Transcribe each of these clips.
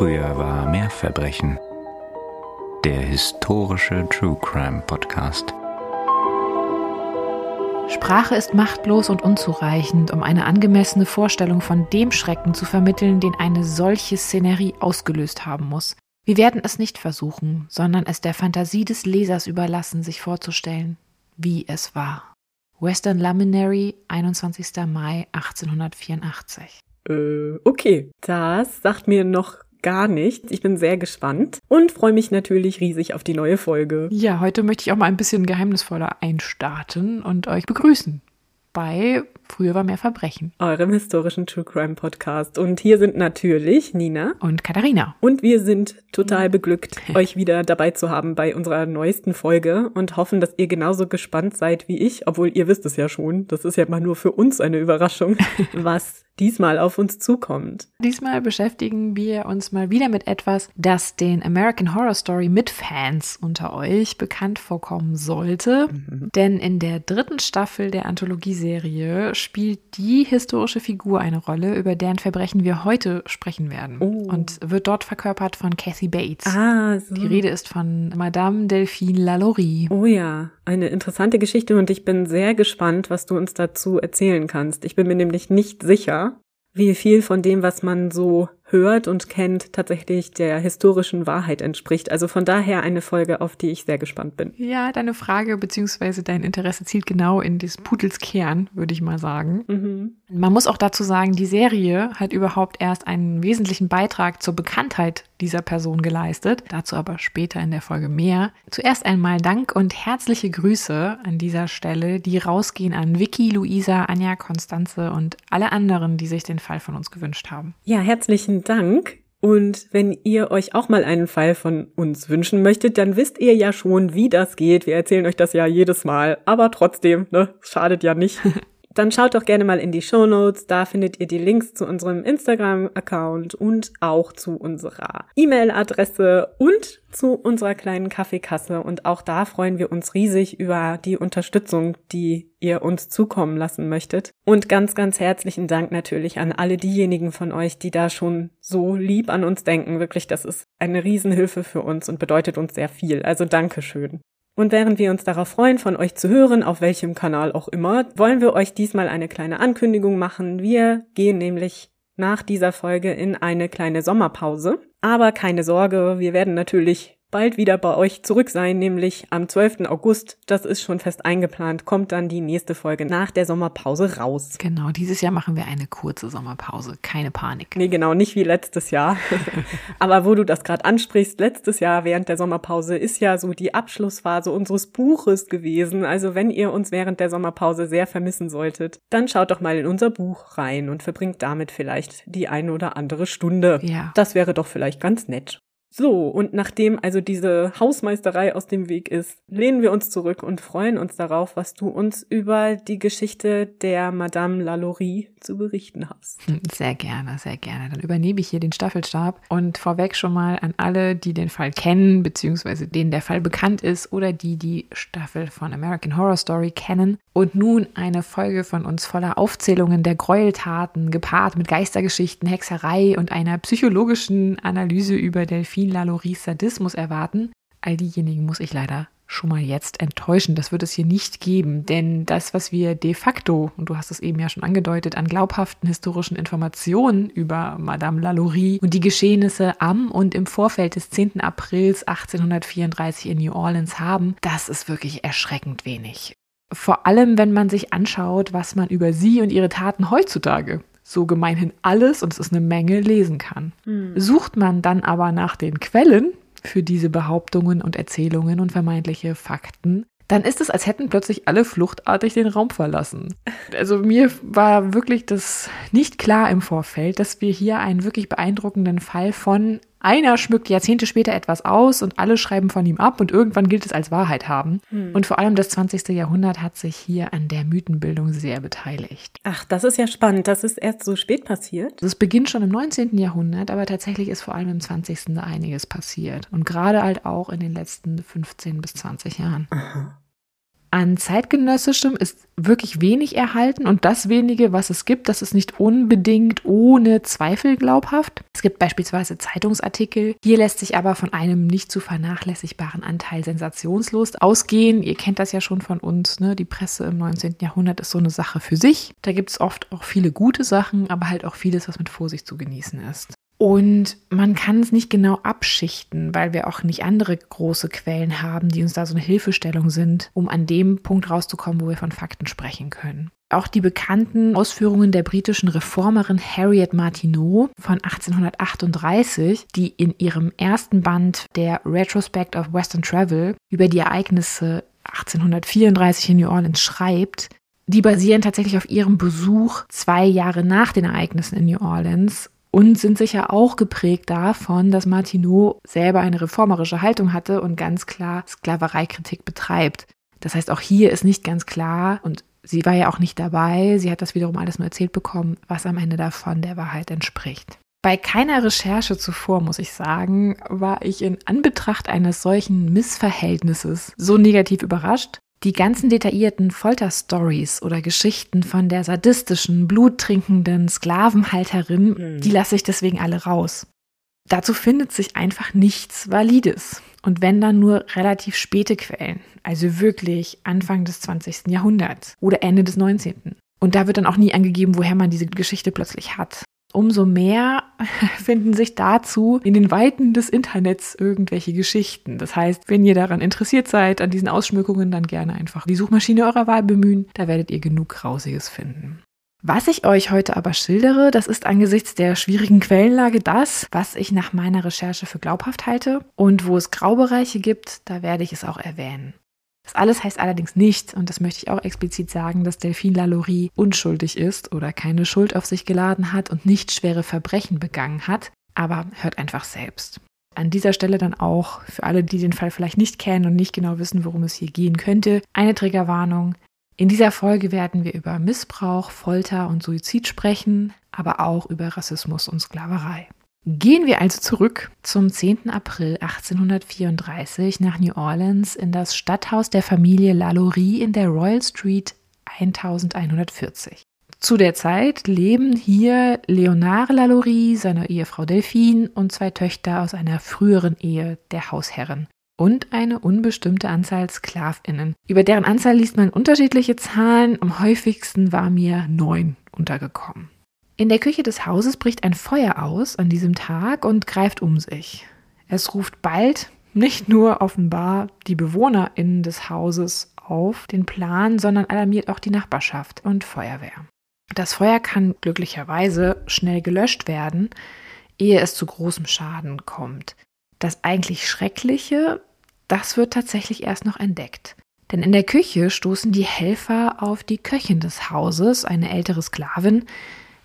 Früher war mehr Verbrechen. Der historische True Crime Podcast. Sprache ist machtlos und unzureichend, um eine angemessene Vorstellung von dem Schrecken zu vermitteln, den eine solche Szenerie ausgelöst haben muss. Wir werden es nicht versuchen, sondern es der Fantasie des Lesers überlassen, sich vorzustellen, wie es war. Western Luminary, 21. Mai 1884. Äh, okay, das sagt mir noch gar nichts. Ich bin sehr gespannt und freue mich natürlich riesig auf die neue Folge. Ja, heute möchte ich auch mal ein bisschen geheimnisvoller einstarten und euch begrüßen bei Früher war mehr Verbrechen. Eurem historischen True Crime Podcast. Und hier sind natürlich Nina und Katharina. Und wir sind total beglückt, euch wieder dabei zu haben bei unserer neuesten Folge und hoffen, dass ihr genauso gespannt seid wie ich, obwohl ihr wisst es ja schon. Das ist ja mal nur für uns eine Überraschung, was diesmal auf uns zukommt. Diesmal beschäftigen wir uns mal wieder mit etwas, das den American Horror Story mit Fans unter euch bekannt vorkommen sollte. Mhm. Denn in der dritten Staffel der Anthologieserie spielt die historische Figur eine Rolle, über deren Verbrechen wir heute sprechen werden. Oh. Und wird dort verkörpert von Kathy Bates. Ah, so. Die Rede ist von Madame Delphine Lalaurie. Oh ja, eine interessante Geschichte und ich bin sehr gespannt, was du uns dazu erzählen kannst. Ich bin mir nämlich nicht sicher, wie viel von dem, was man so hört und kennt, tatsächlich der historischen Wahrheit entspricht. Also von daher eine Folge, auf die ich sehr gespannt bin. Ja, deine Frage bzw. dein Interesse zielt genau in des Pudels Kern, würde ich mal sagen. Mhm. Man muss auch dazu sagen, die Serie hat überhaupt erst einen wesentlichen Beitrag zur Bekanntheit dieser Person geleistet. Dazu aber später in der Folge mehr. Zuerst einmal Dank und herzliche Grüße an dieser Stelle, die rausgehen an Vicky, Luisa, Anja, Konstanze und alle anderen, die sich den Fall von uns gewünscht haben. Ja, herzlichen Dank. Und wenn ihr euch auch mal einen Fall von uns wünschen möchtet, dann wisst ihr ja schon, wie das geht. Wir erzählen euch das ja jedes Mal. Aber trotzdem, ne, schadet ja nicht. dann schaut doch gerne mal in die Show Notes. Da findet ihr die Links zu unserem Instagram-Account und auch zu unserer E-Mail-Adresse und zu unserer kleinen Kaffeekasse. Und auch da freuen wir uns riesig über die Unterstützung, die ihr uns zukommen lassen möchtet. Und ganz, ganz herzlichen Dank natürlich an alle diejenigen von euch, die da schon so lieb an uns denken. Wirklich, das ist eine Riesenhilfe für uns und bedeutet uns sehr viel. Also Dankeschön. Und während wir uns darauf freuen, von euch zu hören, auf welchem Kanal auch immer, wollen wir euch diesmal eine kleine Ankündigung machen. Wir gehen nämlich nach dieser Folge in eine kleine Sommerpause. Aber keine Sorge, wir werden natürlich bald wieder bei euch zurück sein, nämlich am 12. August. Das ist schon fest eingeplant, kommt dann die nächste Folge nach der Sommerpause raus. Genau, dieses Jahr machen wir eine kurze Sommerpause, keine Panik. Nee, genau, nicht wie letztes Jahr. Aber wo du das gerade ansprichst, letztes Jahr während der Sommerpause ist ja so die Abschlussphase unseres Buches gewesen. Also wenn ihr uns während der Sommerpause sehr vermissen solltet, dann schaut doch mal in unser Buch rein und verbringt damit vielleicht die eine oder andere Stunde. Ja. Das wäre doch vielleicht ganz nett. So, und nachdem also diese Hausmeisterei aus dem Weg ist, lehnen wir uns zurück und freuen uns darauf, was du uns über die Geschichte der Madame Lalaurie zu berichten hast. Sehr gerne, sehr gerne. Dann übernehme ich hier den Staffelstab und vorweg schon mal an alle, die den Fall kennen, beziehungsweise denen der Fall bekannt ist oder die die Staffel von American Horror Story kennen. Und nun eine Folge von uns voller Aufzählungen der Gräueltaten, gepaart mit Geistergeschichten, Hexerei und einer psychologischen Analyse über Delphine Lalauries Sadismus erwarten. All diejenigen muss ich leider schon mal jetzt enttäuschen. Das wird es hier nicht geben, denn das, was wir de facto, und du hast es eben ja schon angedeutet, an glaubhaften historischen Informationen über Madame Lalaurie und die Geschehnisse am und im Vorfeld des 10. Aprils 1834 in New Orleans haben, das ist wirklich erschreckend wenig. Vor allem, wenn man sich anschaut, was man über sie und ihre Taten heutzutage so gemeinhin alles, und es ist eine Menge, lesen kann. Hm. Sucht man dann aber nach den Quellen für diese Behauptungen und Erzählungen und vermeintliche Fakten, dann ist es, als hätten plötzlich alle fluchtartig den Raum verlassen. Also mir war wirklich das nicht klar im Vorfeld, dass wir hier einen wirklich beeindruckenden Fall von einer schmückt Jahrzehnte später etwas aus und alle schreiben von ihm ab und irgendwann gilt es als Wahrheit haben. Hm. Und vor allem das 20. Jahrhundert hat sich hier an der Mythenbildung sehr beteiligt. Ach, das ist ja spannend. Das ist erst so spät passiert. Das beginnt schon im 19. Jahrhundert, aber tatsächlich ist vor allem im 20. da einiges passiert. Und gerade halt auch in den letzten 15 bis 20 Jahren. Aha. An zeitgenössischem ist wirklich wenig erhalten und das wenige, was es gibt, das ist nicht unbedingt ohne Zweifel glaubhaft. Es gibt beispielsweise Zeitungsartikel. Hier lässt sich aber von einem nicht zu vernachlässigbaren Anteil Sensationslust ausgehen. Ihr kennt das ja schon von uns. Ne? Die Presse im 19. Jahrhundert ist so eine Sache für sich. Da gibt es oft auch viele gute Sachen, aber halt auch vieles, was mit Vorsicht zu genießen ist. Und man kann es nicht genau abschichten, weil wir auch nicht andere große Quellen haben, die uns da so eine Hilfestellung sind, um an dem Punkt rauszukommen, wo wir von Fakten sprechen können. Auch die bekannten Ausführungen der britischen Reformerin Harriet Martineau von 1838, die in ihrem ersten Band der Retrospect of Western Travel über die Ereignisse 1834 in New Orleans schreibt, die basieren tatsächlich auf ihrem Besuch zwei Jahre nach den Ereignissen in New Orleans und sind sicher auch geprägt davon, dass Martineau selber eine reformerische Haltung hatte und ganz klar Sklavereikritik betreibt. Das heißt, auch hier ist nicht ganz klar und sie war ja auch nicht dabei, sie hat das wiederum alles nur erzählt bekommen, was am Ende davon der Wahrheit entspricht. Bei keiner Recherche zuvor, muss ich sagen, war ich in Anbetracht eines solchen Missverhältnisses so negativ überrascht, die ganzen detaillierten Folterstories oder Geschichten von der sadistischen, bluttrinkenden Sklavenhalterin, mhm. die lasse ich deswegen alle raus. Dazu findet sich einfach nichts Valides. Und wenn dann nur relativ späte Quellen, also wirklich Anfang des 20. Jahrhunderts oder Ende des 19. Und da wird dann auch nie angegeben, woher man diese Geschichte plötzlich hat. Umso mehr finden sich dazu in den Weiten des Internets irgendwelche Geschichten. Das heißt, wenn ihr daran interessiert seid, an diesen Ausschmückungen, dann gerne einfach die Suchmaschine eurer Wahl bemühen. Da werdet ihr genug Grausiges finden. Was ich euch heute aber schildere, das ist angesichts der schwierigen Quellenlage das, was ich nach meiner Recherche für glaubhaft halte. Und wo es Graubereiche gibt, da werde ich es auch erwähnen. Das alles heißt allerdings nicht, und das möchte ich auch explizit sagen, dass Delphine Lalaurie unschuldig ist oder keine Schuld auf sich geladen hat und nicht schwere Verbrechen begangen hat, aber hört einfach selbst. An dieser Stelle dann auch für alle, die den Fall vielleicht nicht kennen und nicht genau wissen, worum es hier gehen könnte, eine Triggerwarnung. In dieser Folge werden wir über Missbrauch, Folter und Suizid sprechen, aber auch über Rassismus und Sklaverei. Gehen wir also zurück zum 10. April 1834 nach New Orleans in das Stadthaus der Familie Lalaurie in der Royal Street 1140. Zu der Zeit leben hier Leonard Lalaurie, seine Ehefrau Delphine und zwei Töchter aus einer früheren Ehe der Hausherrin und eine unbestimmte Anzahl Sklavinnen. Über deren Anzahl liest man unterschiedliche Zahlen. Am häufigsten war mir neun untergekommen. In der Küche des Hauses bricht ein Feuer aus an diesem Tag und greift um sich. Es ruft bald nicht nur offenbar die BewohnerInnen des Hauses auf den Plan, sondern alarmiert auch die Nachbarschaft und Feuerwehr. Das Feuer kann glücklicherweise schnell gelöscht werden, ehe es zu großem Schaden kommt. Das eigentlich Schreckliche, das wird tatsächlich erst noch entdeckt. Denn in der Küche stoßen die Helfer auf die Köchin des Hauses, eine ältere Sklavin,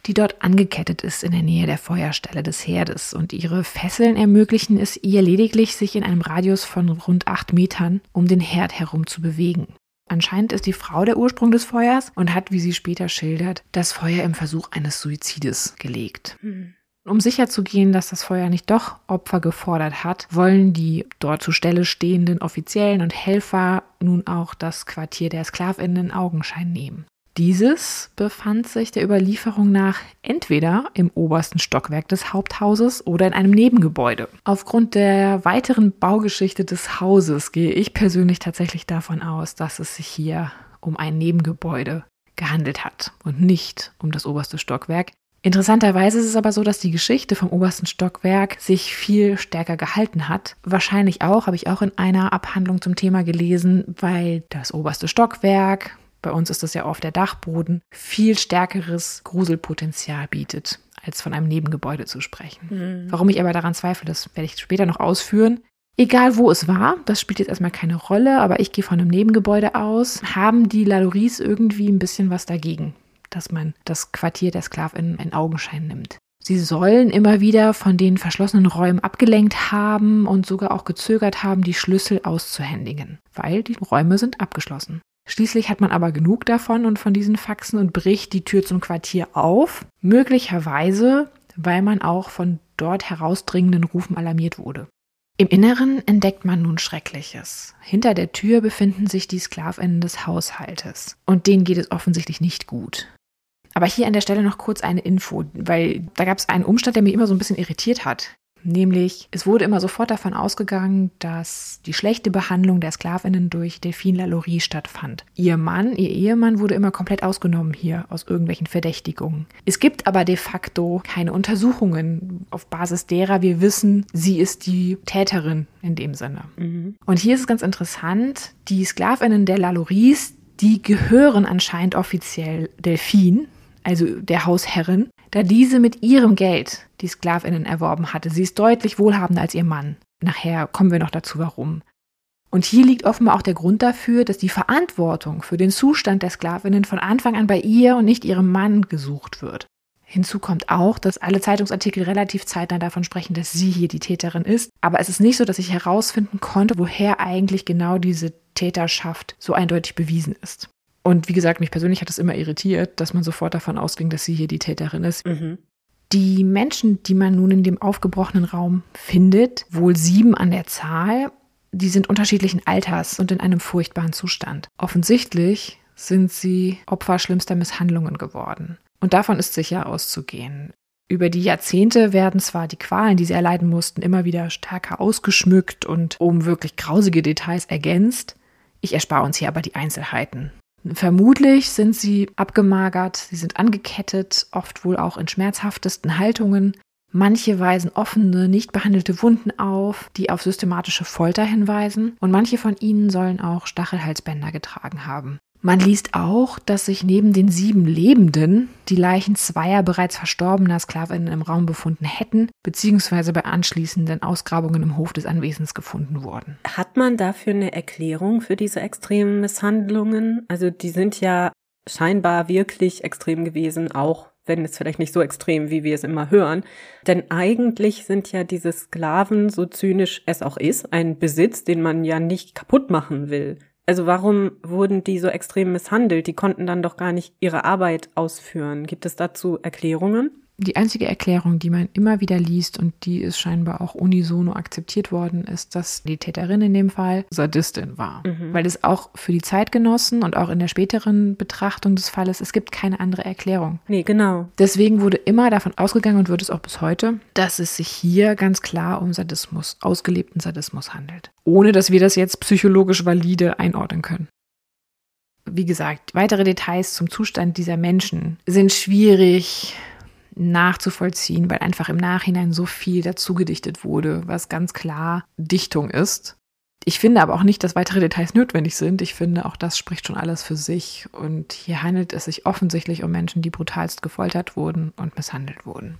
die dort angekettet ist in der Nähe der Feuerstelle des Herdes. Und ihre Fesseln ermöglichen es ihr lediglich, sich in einem Radius von rund acht Metern um den Herd herum zu bewegen. Anscheinend ist die Frau der Ursprung des Feuers und hat, wie sie später schildert, das Feuer im Versuch eines Suizides gelegt. Hm. Um sicherzugehen, dass das Feuer nicht doch Opfer gefordert hat, wollen die dort zur Stelle stehenden Offiziellen und Helfer nun auch das Quartier der Sklavinnen in Augenschein nehmen. Dieses befand sich der Überlieferung nach entweder im obersten Stockwerk des Haupthauses oder in einem Nebengebäude. Aufgrund der weiteren Baugeschichte des Hauses gehe ich persönlich tatsächlich davon aus, dass es sich hier um ein Nebengebäude gehandelt hat und nicht um das oberste Stockwerk. Interessanterweise ist es aber so, dass die Geschichte vom obersten Stockwerk sich viel stärker gehalten hat. Wahrscheinlich auch, habe ich auch in einer Abhandlung zum Thema gelesen, weil das oberste Stockwerk bei uns ist das ja oft der Dachboden, viel stärkeres Gruselpotenzial bietet, als von einem Nebengebäude zu sprechen. Mhm. Warum ich aber daran zweifle, das werde ich später noch ausführen. Egal wo es war, das spielt jetzt erstmal keine Rolle, aber ich gehe von einem Nebengebäude aus, haben die Laloris irgendwie ein bisschen was dagegen, dass man das Quartier der Sklavinnen in Augenschein nimmt. Sie sollen immer wieder von den verschlossenen Räumen abgelenkt haben und sogar auch gezögert haben, die Schlüssel auszuhändigen, weil die Räume sind abgeschlossen. Schließlich hat man aber genug davon und von diesen Faxen und bricht die Tür zum Quartier auf, möglicherweise, weil man auch von dort herausdringenden Rufen alarmiert wurde. Im Inneren entdeckt man nun Schreckliches. Hinter der Tür befinden sich die Sklavinnen des Haushaltes. Und denen geht es offensichtlich nicht gut. Aber hier an der Stelle noch kurz eine Info, weil da gab es einen Umstand, der mich immer so ein bisschen irritiert hat. Nämlich, es wurde immer sofort davon ausgegangen, dass die schlechte Behandlung der Sklavinnen durch Delphine Lalaurie stattfand. Ihr Mann, ihr Ehemann wurde immer komplett ausgenommen hier aus irgendwelchen Verdächtigungen. Es gibt aber de facto keine Untersuchungen, auf Basis derer wir wissen, sie ist die Täterin in dem Sinne. Mhm. Und hier ist es ganz interessant, die Sklavinnen der Lalauries, die gehören anscheinend offiziell Delphine, also der Hausherrin, da diese mit ihrem Geld die Sklavinnen erworben hatte. Sie ist deutlich wohlhabender als ihr Mann. Nachher kommen wir noch dazu, warum. Und hier liegt offenbar auch der Grund dafür, dass die Verantwortung für den Zustand der Sklavinnen von Anfang an bei ihr und nicht ihrem Mann gesucht wird. Hinzu kommt auch, dass alle Zeitungsartikel relativ zeitnah davon sprechen, dass sie hier die Täterin ist. Aber es ist nicht so, dass ich herausfinden konnte, woher eigentlich genau diese Täterschaft so eindeutig bewiesen ist. Und wie gesagt, mich persönlich hat es immer irritiert, dass man sofort davon ausging, dass sie hier die Täterin ist. Mhm. Die Menschen, die man nun in dem aufgebrochenen Raum findet, wohl sieben an der Zahl, die sind unterschiedlichen Alters und in einem furchtbaren Zustand. Offensichtlich sind sie Opfer schlimmster Misshandlungen geworden. Und davon ist sicher auszugehen. Über die Jahrzehnte werden zwar die Qualen, die sie erleiden mussten, immer wieder stärker ausgeschmückt und um wirklich grausige Details ergänzt. Ich erspare uns hier aber die Einzelheiten. Vermutlich sind sie abgemagert, sie sind angekettet, oft wohl auch in schmerzhaftesten Haltungen. Manche weisen offene, nicht behandelte Wunden auf, die auf systematische Folter hinweisen, und manche von ihnen sollen auch Stachelhalsbänder getragen haben. Man liest auch, dass sich neben den sieben Lebenden die Leichen zweier bereits verstorbener Sklavinnen im Raum befunden hätten, beziehungsweise bei anschließenden Ausgrabungen im Hof des Anwesens gefunden wurden. Hat man dafür eine Erklärung für diese extremen Misshandlungen? Also die sind ja scheinbar wirklich extrem gewesen, auch wenn es vielleicht nicht so extrem, wie wir es immer hören. Denn eigentlich sind ja diese Sklaven, so zynisch es auch ist, ein Besitz, den man ja nicht kaputt machen will. Also warum wurden die so extrem misshandelt? Die konnten dann doch gar nicht ihre Arbeit ausführen. Gibt es dazu Erklärungen? Die einzige Erklärung, die man immer wieder liest und die ist scheinbar auch unisono akzeptiert worden, ist, dass die Täterin in dem Fall Sadistin war. Mhm. Weil es auch für die Zeitgenossen und auch in der späteren Betrachtung des Falles, es gibt keine andere Erklärung. Nee, genau. Deswegen wurde immer davon ausgegangen und wird es auch bis heute, dass es sich hier ganz klar um Sadismus, ausgelebten Sadismus handelt. Ohne dass wir das jetzt psychologisch valide einordnen können wie gesagt, weitere Details zum Zustand dieser Menschen sind schwierig nachzuvollziehen, weil einfach im Nachhinein so viel dazu gedichtet wurde, was ganz klar Dichtung ist. Ich finde aber auch nicht, dass weitere Details notwendig sind. Ich finde, auch das spricht schon alles für sich. Und hier handelt es sich offensichtlich um Menschen, die brutalst gefoltert wurden und misshandelt wurden.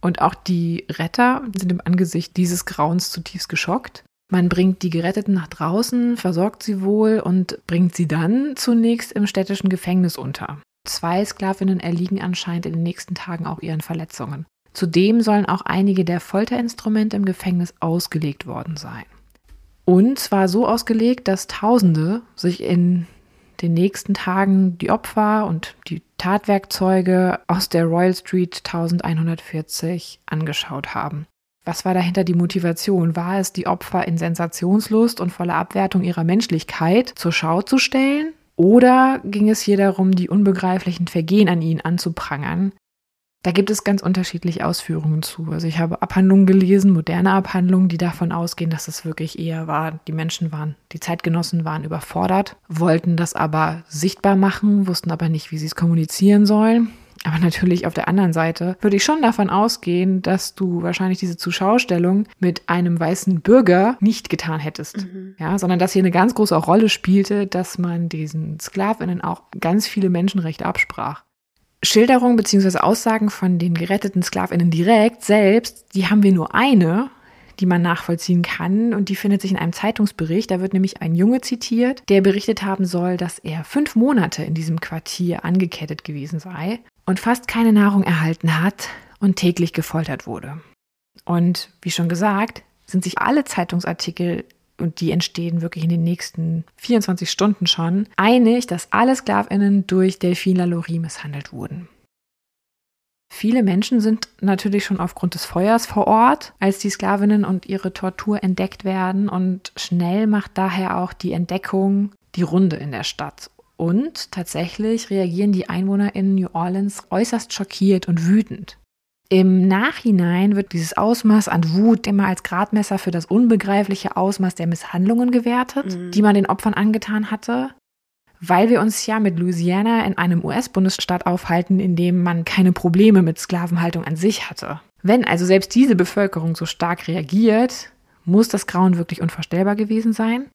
Und auch die Retter sind im Angesicht dieses Grauens zutiefst geschockt. Man bringt die Geretteten nach draußen, versorgt sie wohl und bringt sie dann zunächst im städtischen Gefängnis unter. Zwei Sklavinnen erliegen anscheinend in den nächsten Tagen auch ihren Verletzungen. Zudem sollen auch einige der Folterinstrumente im Gefängnis ausgelegt worden sein. Und zwar so ausgelegt, dass Tausende sich in den nächsten Tagen die Opfer und die Tatwerkzeuge aus der Royal Street 1140 angeschaut haben. Was war dahinter die Motivation? War es, die Opfer in Sensationslust und voller Abwertung ihrer Menschlichkeit zur Schau zu stellen? Oder ging es hier darum, die unbegreiflichen Vergehen an ihnen anzuprangern? Da gibt es ganz unterschiedliche Ausführungen zu. Also ich habe Abhandlungen gelesen, moderne Abhandlungen, die davon ausgehen, dass es wirklich eher war, die Menschen waren, die Zeitgenossen waren überfordert, wollten das aber sichtbar machen, wussten aber nicht, wie sie es kommunizieren sollen. Aber natürlich auf der anderen Seite würde ich schon davon ausgehen, dass du wahrscheinlich diese Zuschaustellung mit einem weißen Bürger nicht getan hättest. Mhm. Ja, sondern dass hier eine ganz große Rolle spielte, dass man diesen Sklavinnen auch ganz viele Menschenrechte absprach. Schilderungen bzw. Aussagen von den geretteten Sklavinnen direkt selbst, die haben wir nur eine, die man nachvollziehen kann. Und die findet sich in einem Zeitungsbericht. Da wird nämlich ein Junge zitiert, der berichtet haben soll, dass er fünf Monate in diesem Quartier angekettet gewesen sei und fast keine Nahrung erhalten hat und täglich gefoltert wurde. Und wie schon gesagt, sind sich alle Zeitungsartikel und die entstehen wirklich in den nächsten 24 Stunden schon, einig, dass alle Sklavinnen durch Delphine Lalaurie misshandelt wurden. Viele Menschen sind natürlich schon aufgrund des Feuers vor Ort, als die Sklavinnen und ihre Tortur entdeckt werden. Und schnell macht daher auch die Entdeckung die Runde in der Stadt. Und tatsächlich reagieren die Einwohner in New Orleans äußerst schockiert und wütend. Im Nachhinein wird dieses Ausmaß an Wut immer als Gradmesser für das unbegreifliche Ausmaß der Misshandlungen gewertet, mhm. die man den Opfern angetan hatte weil wir uns ja mit Louisiana in einem US-Bundesstaat aufhalten, in dem man keine Probleme mit Sklavenhaltung an sich hatte. Wenn also selbst diese Bevölkerung so stark reagiert, muss das Grauen wirklich unvorstellbar gewesen sein.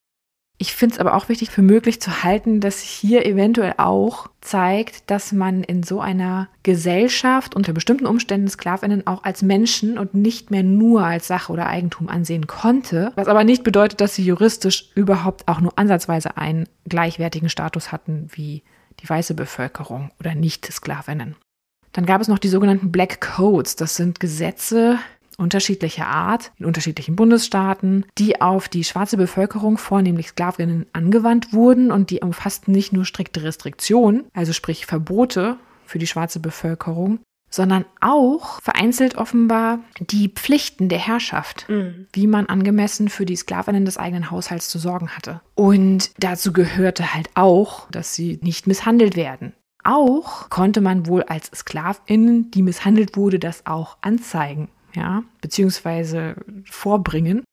Ich finde es aber auch wichtig für möglich zu halten, dass hier eventuell auch zeigt, dass man in so einer Gesellschaft unter bestimmten Umständen Sklavinnen auch als Menschen und nicht mehr nur als Sache oder Eigentum ansehen konnte, was aber nicht bedeutet, dass sie juristisch überhaupt auch nur ansatzweise einen gleichwertigen Status hatten wie die weiße Bevölkerung oder Nicht-Sklavinnen. Dann gab es noch die sogenannten Black Codes. Das sind Gesetze, unterschiedlicher Art in unterschiedlichen Bundesstaaten, die auf die schwarze Bevölkerung, vornehmlich Sklavinnen, angewandt wurden und die umfassten nicht nur strikte Restriktionen, also sprich Verbote für die schwarze Bevölkerung, sondern auch vereinzelt offenbar die Pflichten der Herrschaft, mhm. wie man angemessen für die Sklavinnen des eigenen Haushalts zu sorgen hatte. Und dazu gehörte halt auch, dass sie nicht misshandelt werden. Auch konnte man wohl als Sklavinnen, die misshandelt wurde, das auch anzeigen ja, beziehungsweise vorbringen.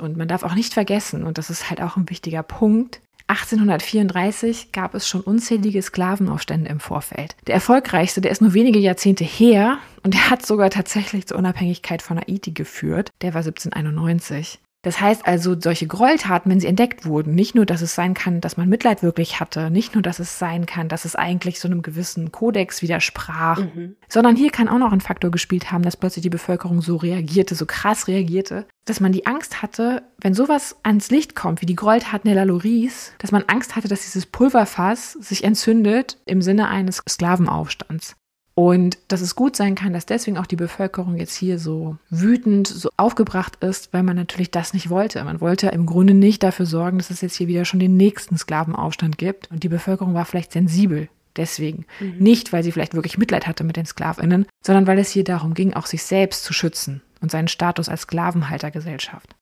Und man darf auch nicht vergessen, und das ist halt auch ein wichtiger Punkt, 1834 gab es schon unzählige Sklavenaufstände im Vorfeld. Der erfolgreichste, der ist nur wenige Jahrzehnte her und der hat sogar tatsächlich zur Unabhängigkeit von Haiti geführt. Der war 1791. Das heißt also, solche Gräueltaten, wenn sie entdeckt wurden, nicht nur, dass es sein kann, dass man Mitleid wirklich hatte, nicht nur, dass es sein kann, dass es eigentlich so einem gewissen Kodex widersprach, mhm. sondern hier kann auch noch ein Faktor gespielt haben, dass plötzlich die Bevölkerung so reagierte, so krass reagierte, dass man die Angst hatte, wenn sowas ans Licht kommt, wie die Gräueltaten der Laloris, dass man Angst hatte, dass dieses Pulverfass sich entzündet im Sinne eines Sklavenaufstands. Und dass es gut sein kann, dass deswegen auch die Bevölkerung jetzt hier so wütend, so aufgebracht ist, weil man natürlich das nicht wollte. Man wollte im Grunde nicht dafür sorgen, dass es jetzt hier wieder schon den nächsten Sklavenaufstand gibt. Und die Bevölkerung war vielleicht sensibel deswegen. Mhm. Nicht, weil sie vielleicht wirklich Mitleid hatte mit den Sklavinnen, sondern weil es hier darum ging, auch sich selbst zu schützen und seinen Status als Sklavenhaltergesellschaft.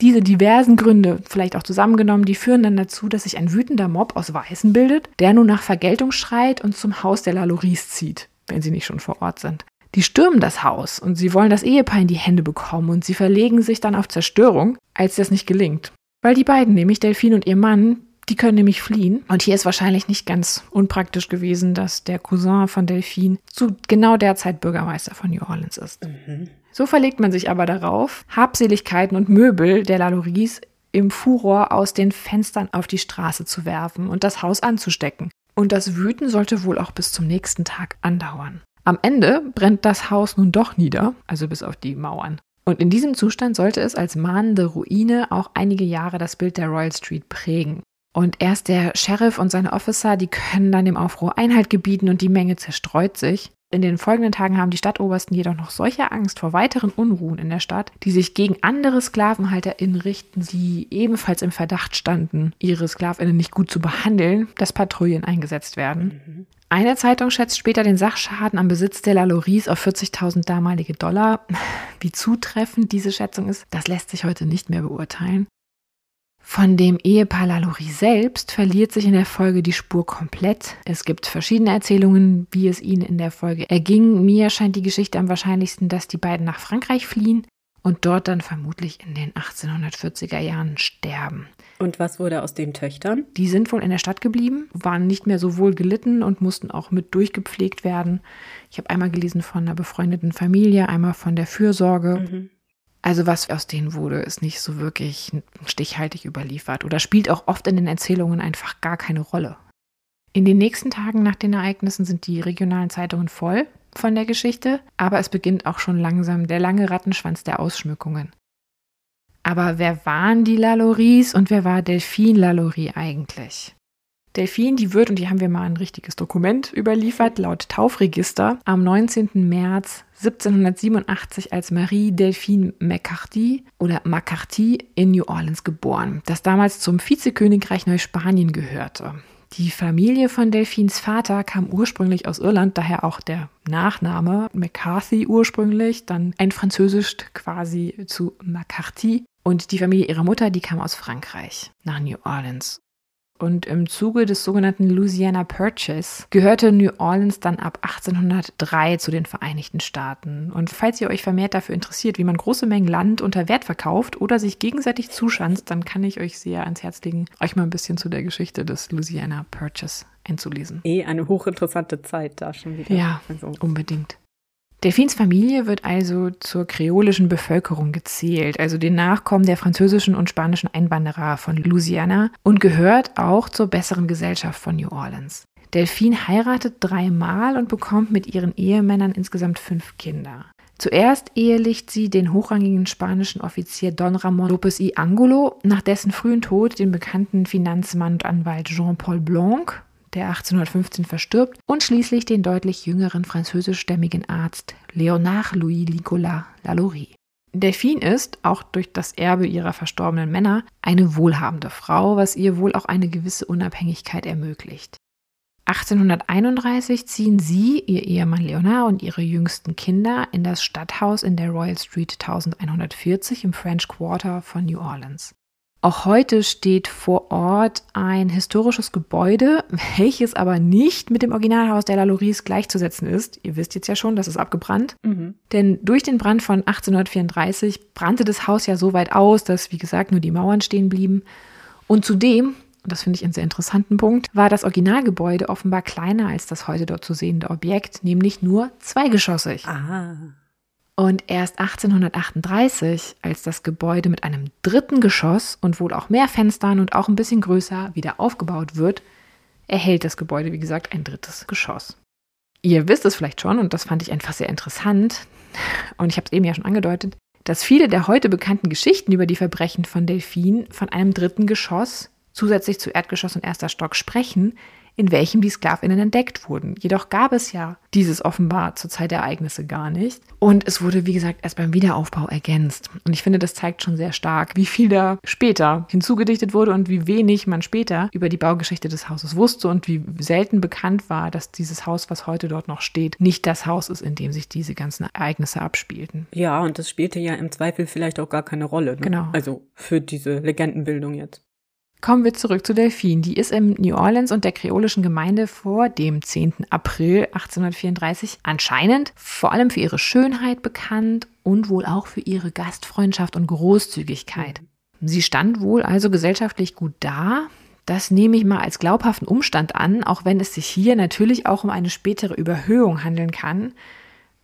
Diese diversen Gründe, vielleicht auch zusammengenommen, die führen dann dazu, dass sich ein wütender Mob aus Weißen bildet, der nun nach Vergeltung schreit und zum Haus der Laloris zieht, wenn sie nicht schon vor Ort sind. Die stürmen das Haus und sie wollen das Ehepaar in die Hände bekommen und sie verlegen sich dann auf Zerstörung, als das nicht gelingt. Weil die beiden, nämlich Delphine und ihr Mann, die können nämlich fliehen. Und hier ist wahrscheinlich nicht ganz unpraktisch gewesen, dass der Cousin von Delphine zu genau der Zeit Bürgermeister von New Orleans ist. Mhm. So verlegt man sich aber darauf, Habseligkeiten und Möbel der Lalories im Furor aus den Fenstern auf die Straße zu werfen und das Haus anzustecken. Und das Wüten sollte wohl auch bis zum nächsten Tag andauern. Am Ende brennt das Haus nun doch nieder, also bis auf die Mauern. Und in diesem Zustand sollte es als mahnende Ruine auch einige Jahre das Bild der Royal Street prägen. Und erst der Sheriff und seine Officer, die können dann dem Aufruhr Einhalt gebieten und die Menge zerstreut sich. In den folgenden Tagen haben die Stadtobersten jedoch noch solche Angst vor weiteren Unruhen in der Stadt, die sich gegen andere SklavenhalterInnen richten, die ebenfalls im Verdacht standen, ihre SklavInnen nicht gut zu behandeln, dass Patrouillen eingesetzt werden. Mhm. Eine Zeitung schätzt später den Sachschaden am Besitz der Laloris auf 40.000 damalige Dollar. Wie zutreffend diese Schätzung ist, das lässt sich heute nicht mehr beurteilen. Von dem Ehepaar Lalaurie selbst verliert sich in der Folge die Spur komplett. Es gibt verschiedene Erzählungen, wie es ihnen in der Folge erging. Mir scheint die Geschichte am wahrscheinlichsten, dass die beiden nach Frankreich fliehen und dort dann vermutlich in den 1840er Jahren sterben. Und was wurde aus den Töchtern? Die sind wohl in der Stadt geblieben, waren nicht mehr so wohl gelitten und mussten auch mit durchgepflegt werden. Ich habe einmal gelesen von einer befreundeten Familie, einmal von der Fürsorge. Mhm. Also was aus denen wurde, ist nicht so wirklich stichhaltig überliefert oder spielt auch oft in den Erzählungen einfach gar keine Rolle. In den nächsten Tagen nach den Ereignissen sind die regionalen Zeitungen voll von der Geschichte, aber es beginnt auch schon langsam der lange Rattenschwanz der Ausschmückungen. Aber wer waren die Lalories und wer war Delphine Lalaurie eigentlich? Delphine, die wird, und die haben wir mal ein richtiges Dokument überliefert, laut Taufregister, am 19. März 1787 als Marie Delphine McCarthy oder McCarthy in New Orleans geboren, das damals zum Vizekönigreich Neuspanien gehörte. Die Familie von Delphins Vater kam ursprünglich aus Irland, daher auch der Nachname McCarthy ursprünglich, dann ein Französisch quasi zu McCarthy. Und die Familie ihrer Mutter, die kam aus Frankreich nach New Orleans. Und im Zuge des sogenannten Louisiana Purchase gehörte New Orleans dann ab 1803 zu den Vereinigten Staaten. Und falls ihr euch vermehrt dafür interessiert, wie man große Mengen Land unter Wert verkauft oder sich gegenseitig zuschanzt, dann kann ich euch sehr ans Herz legen, euch mal ein bisschen zu der Geschichte des Louisiana Purchase einzulesen. Eh eine hochinteressante Zeit da schon wieder. Ja, also. unbedingt. Delphins Familie wird also zur kreolischen Bevölkerung gezählt, also den Nachkommen der französischen und spanischen Einwanderer von Louisiana und gehört auch zur besseren Gesellschaft von New Orleans. Delphine heiratet dreimal und bekommt mit ihren Ehemännern insgesamt fünf Kinder. Zuerst ehelicht sie den hochrangigen spanischen Offizier Don Ramon López y Angulo, nach dessen frühen Tod den bekannten Finanzmann und Anwalt Jean-Paul Blanc der 1815 verstirbt, und schließlich den deutlich jüngeren französischstämmigen Arzt Léonard Louis Nicolas Lalaurie. Delphine ist, auch durch das Erbe ihrer verstorbenen Männer, eine wohlhabende Frau, was ihr wohl auch eine gewisse Unabhängigkeit ermöglicht. 1831 ziehen sie, ihr Ehemann Leonard und ihre jüngsten Kinder in das Stadthaus in der Royal Street 1140 im French Quarter von New Orleans. Auch heute steht vor Ort ein historisches Gebäude, welches aber nicht mit dem Originalhaus der Lalories gleichzusetzen ist. Ihr wisst jetzt ja schon, das ist abgebrannt. Mhm. Denn durch den Brand von 1834 brannte das Haus ja so weit aus, dass, wie gesagt, nur die Mauern stehen blieben. Und zudem, und das finde ich einen sehr interessanten Punkt, war das Originalgebäude offenbar kleiner als das heute dort zu sehende Objekt, nämlich nur zweigeschossig. Ah. Und erst 1838, als das Gebäude mit einem dritten Geschoss und wohl auch mehr Fenstern und auch ein bisschen größer wieder aufgebaut wird, erhält das Gebäude, wie gesagt, ein drittes Geschoss. Ihr wisst es vielleicht schon, und das fand ich einfach sehr interessant, und ich habe es eben ja schon angedeutet, dass viele der heute bekannten Geschichten über die Verbrechen von Delphin von einem dritten Geschoss zusätzlich zu Erdgeschoss und erster Stock sprechen, in welchem die Sklavinnen entdeckt wurden. Jedoch gab es ja dieses offenbar zur Zeit der Ereignisse gar nicht. Und es wurde, wie gesagt, erst beim Wiederaufbau ergänzt. Und ich finde, das zeigt schon sehr stark, wie viel da später hinzugedichtet wurde und wie wenig man später über die Baugeschichte des Hauses wusste und wie selten bekannt war, dass dieses Haus, was heute dort noch steht, nicht das Haus ist, in dem sich diese ganzen Ereignisse abspielten. Ja, und das spielte ja im Zweifel vielleicht auch gar keine Rolle. Ne? Genau. Also für diese Legendenbildung jetzt. Kommen wir zurück zu Delphine. Die ist im New Orleans und der kreolischen Gemeinde vor dem 10. April 1834 anscheinend vor allem für ihre Schönheit bekannt und wohl auch für ihre Gastfreundschaft und Großzügigkeit. Sie stand wohl also gesellschaftlich gut da. Das nehme ich mal als glaubhaften Umstand an, auch wenn es sich hier natürlich auch um eine spätere Überhöhung handeln kann,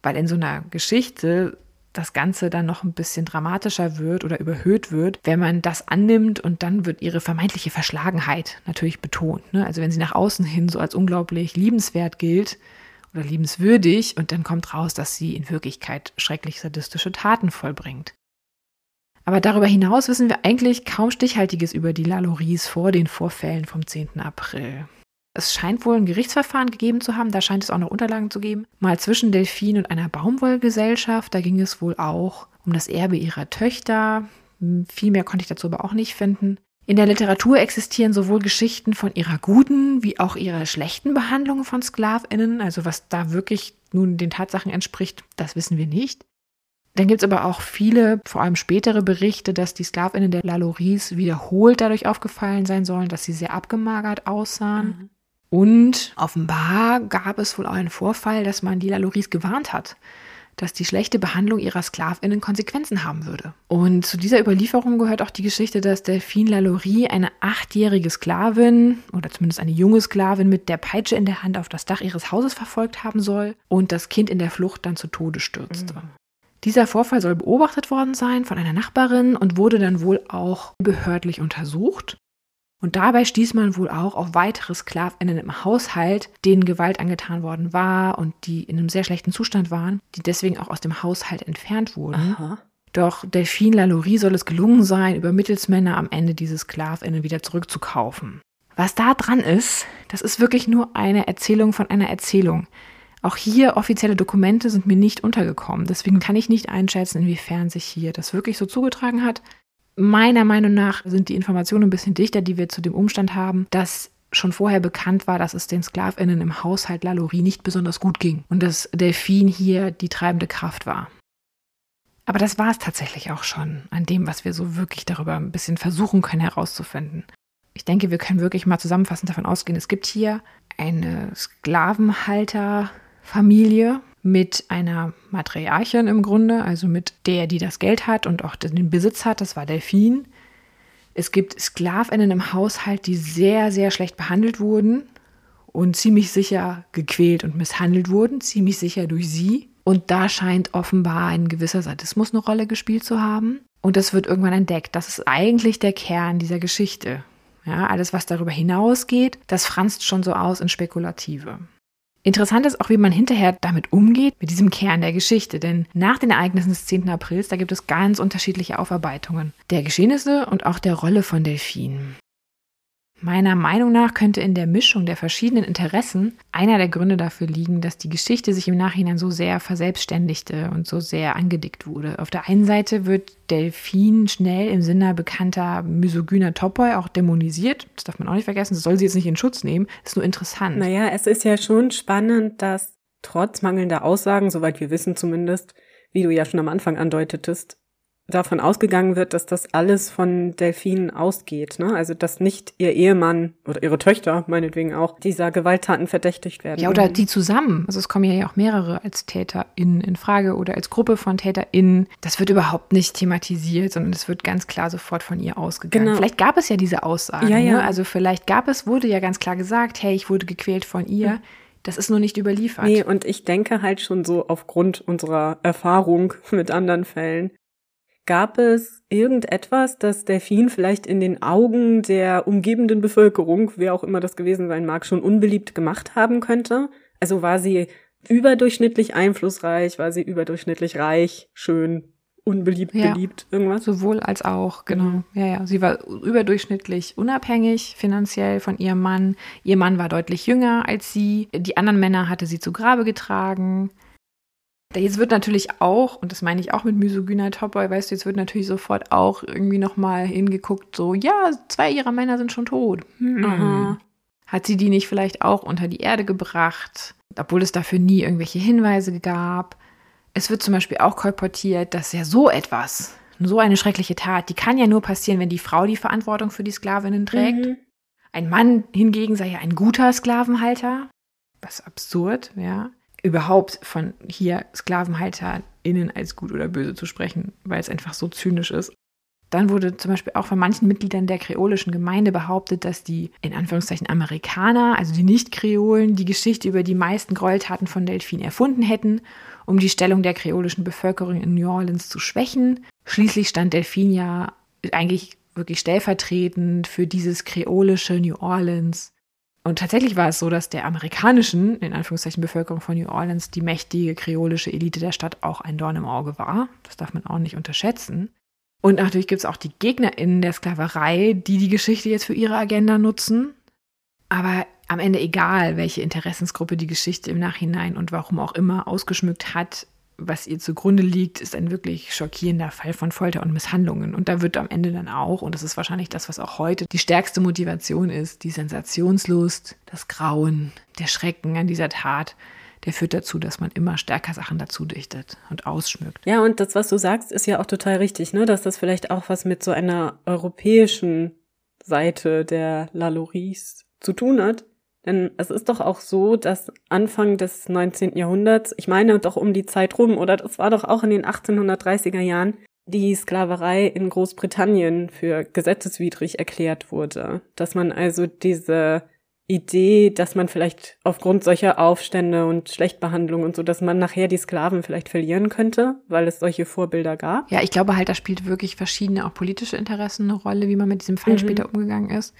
weil in so einer Geschichte das Ganze dann noch ein bisschen dramatischer wird oder überhöht wird, wenn man das annimmt und dann wird ihre vermeintliche Verschlagenheit natürlich betont. Ne? Also wenn sie nach außen hin so als unglaublich liebenswert gilt oder liebenswürdig und dann kommt raus, dass sie in Wirklichkeit schrecklich sadistische Taten vollbringt. Aber darüber hinaus wissen wir eigentlich kaum Stichhaltiges über die Lalories vor den Vorfällen vom 10. April. Es scheint wohl ein Gerichtsverfahren gegeben zu haben, da scheint es auch noch Unterlagen zu geben. Mal zwischen Delfin und einer Baumwollgesellschaft, da ging es wohl auch um das Erbe ihrer Töchter. Hm, viel mehr konnte ich dazu aber auch nicht finden. In der Literatur existieren sowohl Geschichten von ihrer guten wie auch ihrer schlechten Behandlung von Sklavinnen. Also was da wirklich nun den Tatsachen entspricht, das wissen wir nicht. Dann gibt es aber auch viele, vor allem spätere Berichte, dass die Sklavinnen der Laloris wiederholt dadurch aufgefallen sein sollen, dass sie sehr abgemagert aussahen. Mhm. Und offenbar gab es wohl auch einen Vorfall, dass man die Laloris gewarnt hat, dass die schlechte Behandlung ihrer Sklavinnen Konsequenzen haben würde. Und zu dieser Überlieferung gehört auch die Geschichte, dass Delphine Lalaurie eine achtjährige Sklavin oder zumindest eine junge Sklavin mit der Peitsche in der Hand auf das Dach ihres Hauses verfolgt haben soll und das Kind in der Flucht dann zu Tode stürzte. Mhm. Dieser Vorfall soll beobachtet worden sein von einer Nachbarin und wurde dann wohl auch behördlich untersucht. Und dabei stieß man wohl auch auf weitere Sklavinnen im Haushalt, denen Gewalt angetan worden war und die in einem sehr schlechten Zustand waren, die deswegen auch aus dem Haushalt entfernt wurden. Aha. Doch Delphine Lalaurie soll es gelungen sein, über Mittelsmänner am Ende diese Sklavinnen wieder zurückzukaufen. Was da dran ist, das ist wirklich nur eine Erzählung von einer Erzählung. Auch hier offizielle Dokumente sind mir nicht untergekommen. Deswegen kann ich nicht einschätzen, inwiefern sich hier das wirklich so zugetragen hat. Meiner Meinung nach sind die Informationen ein bisschen dichter, die wir zu dem Umstand haben, dass schon vorher bekannt war, dass es den Sklavinnen im Haushalt Lalaurie nicht besonders gut ging und dass Delphine hier die treibende Kraft war. Aber das war es tatsächlich auch schon an dem, was wir so wirklich darüber ein bisschen versuchen können herauszufinden. Ich denke, wir können wirklich mal zusammenfassend davon ausgehen, es gibt hier eine Sklavenhalterfamilie mit einer Matriarchin im Grunde, also mit der, die das Geld hat und auch den Besitz hat, das war Delphine. Es gibt Sklavinnen im Haushalt, die sehr, sehr schlecht behandelt wurden und ziemlich sicher gequält und misshandelt wurden, ziemlich sicher durch sie. Und da scheint offenbar ein gewisser Sadismus eine Rolle gespielt zu haben. Und das wird irgendwann entdeckt. Das ist eigentlich der Kern dieser Geschichte. Ja, alles, was darüber hinausgeht, das franzt schon so aus in Spekulative. Interessant ist auch, wie man hinterher damit umgeht, mit diesem Kern der Geschichte. Denn nach den Ereignissen des 10. Aprils, da gibt es ganz unterschiedliche Aufarbeitungen der Geschehnisse und auch der Rolle von Delfinen. Meiner Meinung nach könnte in der Mischung der verschiedenen Interessen einer der Gründe dafür liegen, dass die Geschichte sich im Nachhinein so sehr verselbstständigte und so sehr angedickt wurde. Auf der einen Seite wird Delfin schnell im Sinne bekannter misogyner Topoi auch dämonisiert. Das darf man auch nicht vergessen. Das soll sie jetzt nicht in Schutz nehmen. Das ist nur interessant. Naja, es ist ja schon spannend, dass trotz mangelnder Aussagen, soweit wir wissen zumindest, wie du ja schon am Anfang andeutetest, davon ausgegangen wird, dass das alles von Delphine ausgeht. Ne? Also dass nicht ihr Ehemann oder ihre Töchter, meinetwegen auch, dieser Gewalttaten verdächtigt werden. Ja, oder die zusammen. Also es kommen ja auch mehrere als TäterInnen in Frage oder als Gruppe von TäterInnen. Das wird überhaupt nicht thematisiert, sondern es wird ganz klar sofort von ihr ausgegangen. Genau. Vielleicht gab es ja diese Aussagen. Ja, ja. Ne? Also vielleicht gab es, wurde ja ganz klar gesagt, hey, ich wurde gequält von ihr. Mhm. Das ist nur nicht überliefert. Nee, und ich denke halt schon so aufgrund unserer Erfahrung mit anderen Fällen, Gab es irgendetwas, das Delfin vielleicht in den Augen der umgebenden Bevölkerung, wer auch immer das gewesen sein mag, schon unbeliebt gemacht haben könnte? Also war sie überdurchschnittlich einflussreich, war sie überdurchschnittlich reich, schön, unbeliebt, ja, beliebt, irgendwas? Sowohl als auch, genau. Mhm. Ja, ja. Sie war überdurchschnittlich unabhängig finanziell von ihrem Mann. Ihr Mann war deutlich jünger als sie. Die anderen Männer hatte sie zu Grabe getragen. Jetzt wird natürlich auch, und das meine ich auch mit misogyner Topboy, weißt du, jetzt wird natürlich sofort auch irgendwie nochmal hingeguckt, so, ja, zwei ihrer Männer sind schon tot. Mhm. Hat sie die nicht vielleicht auch unter die Erde gebracht, obwohl es dafür nie irgendwelche Hinweise gab? Es wird zum Beispiel auch kolportiert, dass ja so etwas, so eine schreckliche Tat, die kann ja nur passieren, wenn die Frau die Verantwortung für die Sklavinnen trägt. Mhm. Ein Mann hingegen sei ja ein guter Sklavenhalter. Was absurd, ja überhaupt von hier SklavenhalterInnen als gut oder böse zu sprechen, weil es einfach so zynisch ist. Dann wurde zum Beispiel auch von manchen Mitgliedern der kreolischen Gemeinde behauptet, dass die in Anführungszeichen Amerikaner, also die Nicht-Kreolen, die Geschichte über die meisten Gräueltaten von Delfin erfunden hätten, um die Stellung der kreolischen Bevölkerung in New Orleans zu schwächen. Schließlich stand Delfin ja eigentlich wirklich stellvertretend für dieses kreolische New Orleans und tatsächlich war es so, dass der amerikanischen, in Anführungszeichen, Bevölkerung von New Orleans die mächtige kreolische Elite der Stadt auch ein Dorn im Auge war. Das darf man auch nicht unterschätzen. Und natürlich gibt es auch die GegnerInnen der Sklaverei, die die Geschichte jetzt für ihre Agenda nutzen. Aber am Ende egal, welche Interessensgruppe die Geschichte im Nachhinein und warum auch immer ausgeschmückt hat, was ihr zugrunde liegt, ist ein wirklich schockierender Fall von Folter und Misshandlungen. Und da wird am Ende dann auch, und das ist wahrscheinlich das, was auch heute die stärkste Motivation ist, die Sensationslust, das Grauen, der Schrecken an dieser Tat, der führt dazu, dass man immer stärker Sachen dazu dichtet und ausschmückt. Ja, und das, was du sagst, ist ja auch total richtig, ne? dass das vielleicht auch was mit so einer europäischen Seite der Laloris zu tun hat. Denn es ist doch auch so, dass Anfang des 19. Jahrhunderts, ich meine doch um die Zeit rum, oder das war doch auch in den 1830er Jahren, die Sklaverei in Großbritannien für gesetzeswidrig erklärt wurde. Dass man also diese Idee, dass man vielleicht aufgrund solcher Aufstände und Schlechtbehandlung und so, dass man nachher die Sklaven vielleicht verlieren könnte, weil es solche Vorbilder gab. Ja, ich glaube halt, da spielt wirklich verschiedene auch politische Interessen eine Rolle, wie man mit diesem Fall mhm. später umgegangen ist.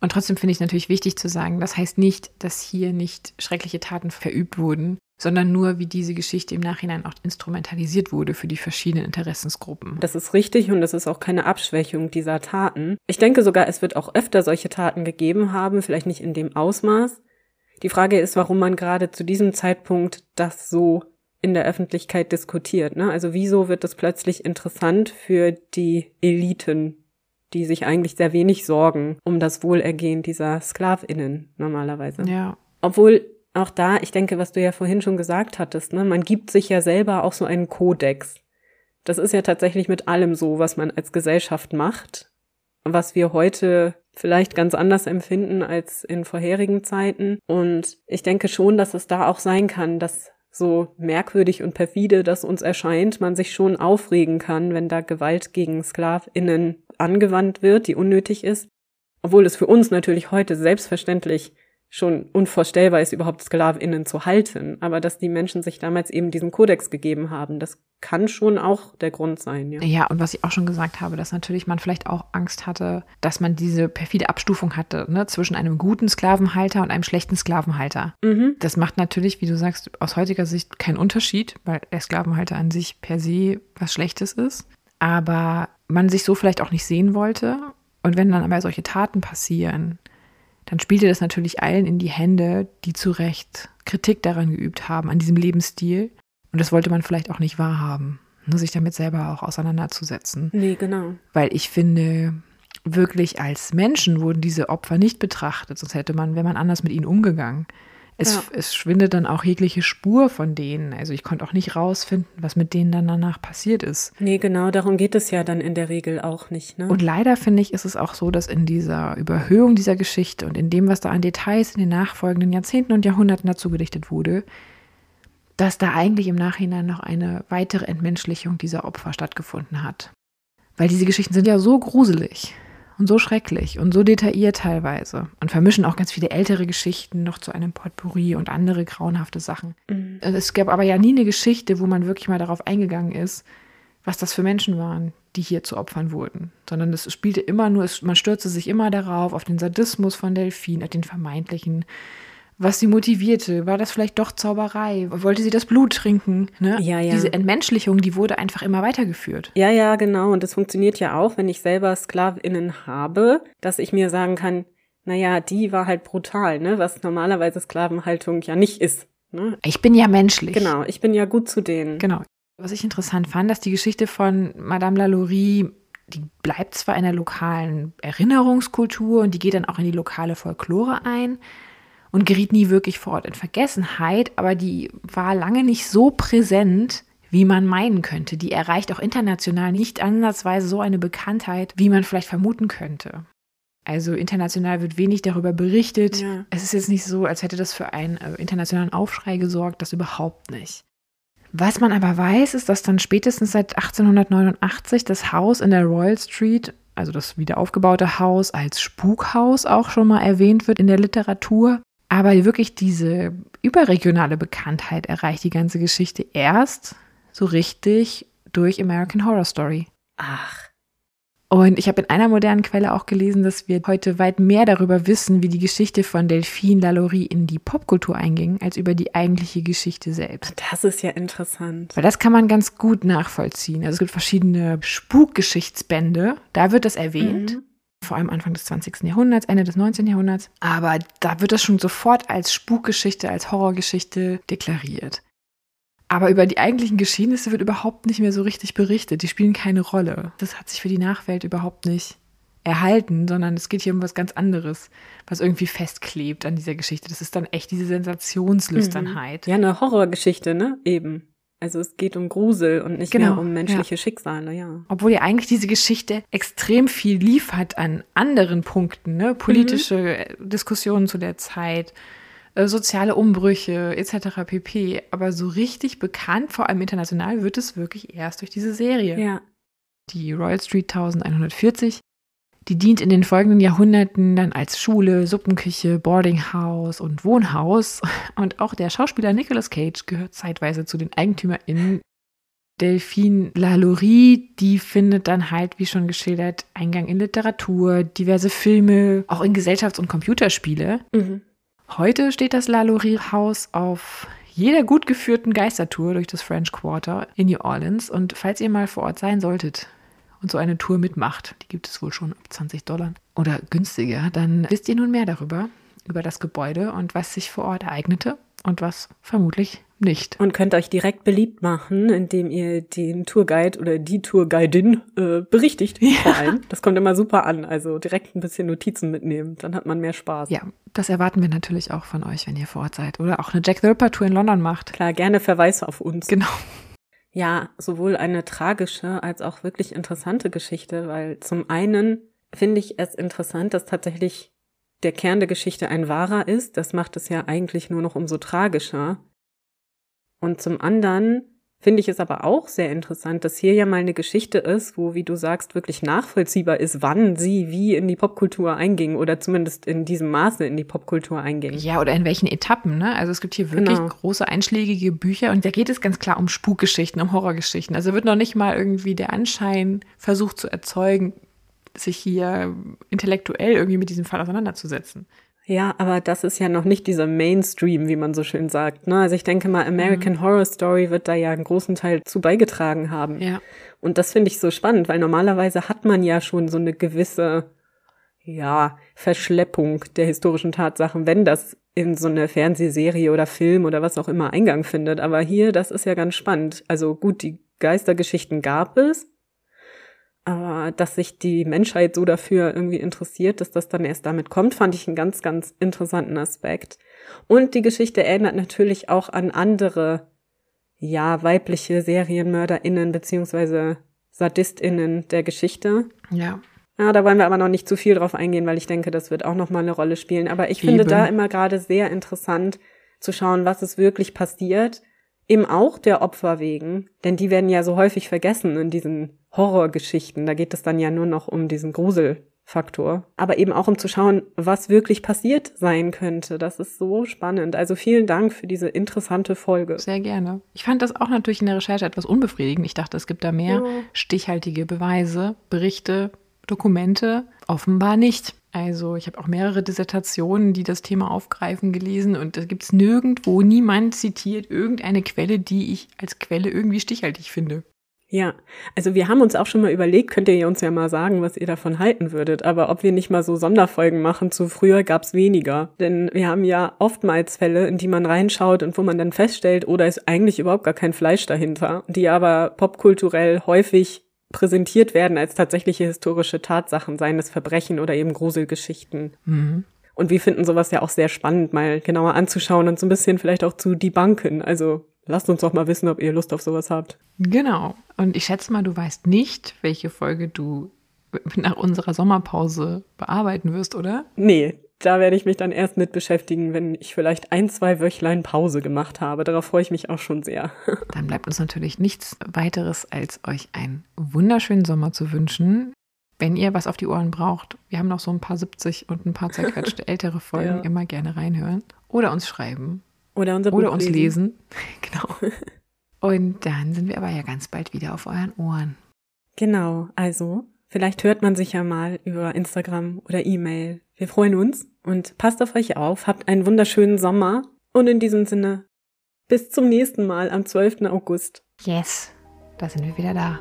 Und trotzdem finde ich natürlich wichtig zu sagen, das heißt nicht, dass hier nicht schreckliche Taten verübt wurden, sondern nur, wie diese Geschichte im Nachhinein auch instrumentalisiert wurde für die verschiedenen Interessensgruppen. Das ist richtig und das ist auch keine Abschwächung dieser Taten. Ich denke sogar, es wird auch öfter solche Taten gegeben haben, vielleicht nicht in dem Ausmaß. Die Frage ist, warum man gerade zu diesem Zeitpunkt das so in der Öffentlichkeit diskutiert. Ne? Also wieso wird das plötzlich interessant für die Eliten die sich eigentlich sehr wenig sorgen um das Wohlergehen dieser Sklavinnen normalerweise. Ja. Obwohl auch da, ich denke, was du ja vorhin schon gesagt hattest, ne, man gibt sich ja selber auch so einen Kodex. Das ist ja tatsächlich mit allem so, was man als Gesellschaft macht, was wir heute vielleicht ganz anders empfinden als in vorherigen Zeiten. Und ich denke schon, dass es da auch sein kann, dass so merkwürdig und perfide das uns erscheint, man sich schon aufregen kann, wenn da Gewalt gegen Sklavinnen angewandt wird, die unnötig ist. Obwohl es für uns natürlich heute selbstverständlich schon unvorstellbar ist, überhaupt SklavInnen zu halten. Aber dass die Menschen sich damals eben diesen Kodex gegeben haben, das kann schon auch der Grund sein, ja. Ja, und was ich auch schon gesagt habe, dass natürlich man vielleicht auch Angst hatte, dass man diese perfide Abstufung hatte, ne, zwischen einem guten Sklavenhalter und einem schlechten Sklavenhalter. Mhm. Das macht natürlich, wie du sagst, aus heutiger Sicht keinen Unterschied, weil der Sklavenhalter an sich per se was Schlechtes ist. Aber man sich so vielleicht auch nicht sehen wollte. Und wenn dann aber solche Taten passieren, dann spielte das natürlich allen in die Hände, die zu Recht Kritik daran geübt haben, an diesem Lebensstil. Und das wollte man vielleicht auch nicht wahrhaben, ne, sich damit selber auch auseinanderzusetzen. Nee, genau. Weil ich finde, wirklich als Menschen wurden diese Opfer nicht betrachtet, sonst hätte man, wäre man anders mit ihnen umgegangen. Es, Ja. es schwindet dann auch jegliche Spur von denen. Also ich konnte auch nicht rausfinden, was mit denen dann danach passiert ist. Nee, genau, darum geht es ja dann in der Regel auch nicht, ne? Und leider finde ich, ist es auch so, dass in dieser Überhöhung dieser Geschichte und in dem, was da an Details in den nachfolgenden Jahrzehnten und Jahrhunderten dazu gedichtet wurde, dass da eigentlich im Nachhinein noch eine weitere Entmenschlichung dieser Opfer stattgefunden hat. Weil diese Geschichten sind ja so gruselig und so schrecklich und so detailliert teilweise und vermischen auch ganz viele ältere Geschichten noch zu einem Potpourri und andere grauenhafte Sachen. Mhm. Es gab aber ja nie eine Geschichte, wo man wirklich mal darauf eingegangen ist, was das für Menschen waren, die hier zu Opfern wurden. Sondern es spielte immer nur, es, man stürzte sich immer darauf, auf den Sadismus von Delphine, auf den vermeintlichen, was sie motivierte. War das vielleicht doch Zauberei? Wollte sie das Blut trinken? Ne? Ja, ja. Diese Entmenschlichung, die wurde einfach immer weitergeführt. Ja, ja, genau. Und das funktioniert ja auch, wenn ich selber SklavInnen habe, dass ich mir sagen kann, naja, die war halt brutal, ne? Was normalerweise Sklavenhaltung ja nicht ist. Ne? Ich bin ja menschlich. Genau, ich bin ja gut zu denen. Genau. Was ich interessant fand, dass die Geschichte von Madame Lalaurie, die bleibt zwar in der lokalen Erinnerungskultur und die geht dann auch in die lokale Folklore ein und geriet nie wirklich vor Ort in Vergessenheit, aber die war lange nicht so präsent, wie man meinen könnte. Die erreicht auch international nicht ansatzweise so eine Bekanntheit, wie man vielleicht vermuten könnte. Also international wird wenig darüber berichtet. Ja. Es ist jetzt nicht so, als hätte das für einen äh, internationalen Aufschrei gesorgt, das überhaupt nicht. Was man aber weiß, ist, dass dann spätestens seit 1889 das Haus in der Royal Street, also das wieder aufgebaute Haus, als Spukhaus auch schon mal erwähnt wird in der Literatur. Aber wirklich diese überregionale Bekanntheit erreicht die ganze Geschichte erst so richtig durch American Horror Story. Ach, Und ich habe in einer modernen Quelle auch gelesen, dass wir heute weit mehr darüber wissen, wie die Geschichte von Delphine Lalaurie in die Popkultur einging, als über die eigentliche Geschichte selbst. das ist ja interessant. Weil das kann man ganz gut nachvollziehen. Also es gibt verschiedene Spukgeschichtsbände, da wird das erwähnt. Mhm. Vor allem Anfang des 20. Jahrhunderts, Ende des 19. Jahrhunderts. Aber da wird das schon sofort als Spukgeschichte, als Horrorgeschichte deklariert. Aber über die eigentlichen Geschehnisse wird überhaupt nicht mehr so richtig berichtet. Die spielen keine Rolle. Das hat sich für die Nachwelt überhaupt nicht erhalten, sondern es geht hier um was ganz anderes, was irgendwie festklebt an dieser Geschichte. Das ist dann echt diese Sensationslüsternheit. Ja, eine Horrorgeschichte, ne? Eben. Also es geht um Grusel und nicht Genau, mehr um menschliche Schicksale, ja. Obwohl ja eigentlich diese Geschichte extrem viel liefert an anderen Punkten, ne? politische äh, Diskussionen zu der Zeit, äh, soziale Umbrüche etc. pp. Aber so richtig bekannt, vor allem international, wird es wirklich erst durch diese Serie. Ja. Die Royal Street 1140, die dient in den folgenden Jahrhunderten dann als Schule, Suppenküche, Boardinghouse und Wohnhaus. Und auch der Schauspieler Nicolas Cage gehört zeitweise zu den EigentümerInnen. Delphine Lalaurie, die findet dann halt, wie schon geschildert, Eingang in Literatur, diverse Filme, auch in Gesellschafts- und Computerspiele. Mhm. Heute steht das Lalaurie-Haus auf jeder gut geführten Geistertour durch das French Quarter in New Orleans. Und falls ihr mal vor Ort sein solltet und so eine Tour mitmacht, die gibt es wohl schon ab 20 Dollar oder günstiger, dann wisst ihr nun mehr darüber, über das Gebäude und was sich vor Ort ereignete und was vermutlich nicht. Und könnt euch direkt beliebt machen, indem ihr den Tourguide oder die Tourguidin äh, berichtigt. Ja. Vor allem. Das kommt immer super an. Also direkt ein bisschen Notizen mitnehmen. Dann hat man mehr Spaß. Ja, das erwarten wir natürlich auch von euch, wenn ihr vor Ort seid. Oder auch eine Jack the Ripper Tour in London macht. Klar, gerne Verweis auf uns. Genau. Ja, sowohl eine tragische als auch wirklich interessante Geschichte, weil zum einen finde ich es interessant, dass tatsächlich der Kern der Geschichte ein wahrer ist. Das macht es ja eigentlich nur noch umso tragischer. Und zum anderen finde ich es aber auch sehr interessant, dass hier ja mal eine Geschichte ist, wo, wie du sagst, wirklich nachvollziehbar ist, wann sie wie in die Popkultur einging oder zumindest in diesem Maße in die Popkultur einging. Ja, oder in welchen Etappen, ne? Also es gibt hier wirklich genau. große einschlägige Bücher und da geht es ganz klar um Spukgeschichten, um Horrorgeschichten. Also wird noch nicht mal irgendwie der Anschein versucht zu erzeugen, sich hier intellektuell irgendwie mit diesem Fall auseinanderzusetzen. Ja, aber das ist ja noch nicht dieser Mainstream, wie man so schön sagt. Ne? Also ich denke mal, American mhm. Horror Story wird da ja einen großen Teil zu beigetragen haben. Ja. Und das finde ich so spannend, weil normalerweise hat man ja schon so eine gewisse, ja, Verschleppung der historischen Tatsachen, wenn das in so eine Fernsehserie oder Film oder was auch immer Eingang findet. Aber hier, das ist ja ganz spannend. Also gut, die Geistergeschichten gab es, aber dass sich die Menschheit so dafür irgendwie interessiert, dass das dann erst damit kommt, fand ich einen ganz, ganz interessanten Aspekt. Und die Geschichte erinnert natürlich auch an andere, ja, weibliche SerienmörderInnen beziehungsweise SadistInnen der Geschichte. Ja. Ja, da wollen wir aber noch nicht zu viel drauf eingehen, weil ich denke, das wird auch noch mal eine Rolle spielen. Aber ich Eben. finde da immer gerade sehr interessant zu schauen, was ist wirklich passiert Eben auch der Opfer wegen, denn die werden ja so häufig vergessen in diesen Horrorgeschichten. Da geht es dann ja nur noch um diesen Gruselfaktor. Aber eben auch um zu schauen, was wirklich passiert sein könnte. Das ist so spannend. Also vielen Dank für diese interessante Folge. Sehr gerne. Ich fand das auch natürlich in der Recherche etwas unbefriedigend. Ich dachte, es gibt da mehr ja. stichhaltige Beweise, Berichte, Dokumente. Offenbar nicht. Also ich habe auch mehrere Dissertationen, die das Thema aufgreifen, gelesen und da gibt es nirgendwo, niemand zitiert irgendeine Quelle, die ich als Quelle irgendwie stichhaltig finde. Ja, also wir haben uns auch schon mal überlegt, könnt ihr uns ja mal sagen, was ihr davon halten würdet, aber ob wir nicht mal so Sonderfolgen machen zu früher gab's weniger. Denn wir haben ja oftmals Fälle, in die man reinschaut und wo man dann feststellt, oder oh, ist eigentlich überhaupt gar kein Fleisch dahinter, die aber popkulturell häufig präsentiert werden als tatsächliche historische Tatsachen, seien es Verbrechen oder eben Gruselgeschichten. Mhm. Und wir finden sowas ja auch sehr spannend, mal genauer anzuschauen und so ein bisschen vielleicht auch zu debunken. Also lasst uns doch mal wissen, ob ihr Lust auf sowas habt. Genau. Und ich schätze mal, du weißt nicht, welche Folge du nach unserer Sommerpause bearbeiten wirst, oder? Nee, da werde ich mich dann erst mit beschäftigen, wenn ich vielleicht ein, zwei Wöchlein Pause gemacht habe. Darauf freue ich mich auch schon sehr. Dann bleibt uns natürlich nichts weiteres, als euch einen wunderschönen Sommer zu wünschen. Wenn ihr was auf die Ohren braucht, wir haben noch so ein paar 70 und ein paar zerquetschte ältere Folgen, ja. immer gerne reinhören. Oder uns schreiben. Oder, unser Oder uns lesen. lesen. genau. Und dann sind wir aber ja ganz bald wieder auf euren Ohren. Genau, also vielleicht hört man sich ja mal über Instagram oder E-Mail. Wir freuen uns und passt auf euch auf, habt einen wunderschönen Sommer und in diesem Sinne bis zum nächsten Mal am 12. August. Yes, da sind wir wieder da.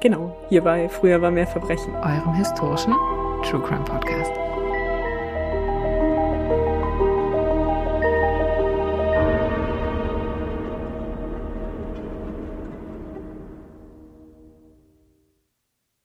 Genau, hierbei Früher war mehr Verbrechen. Eurem historischen True Crime Podcast.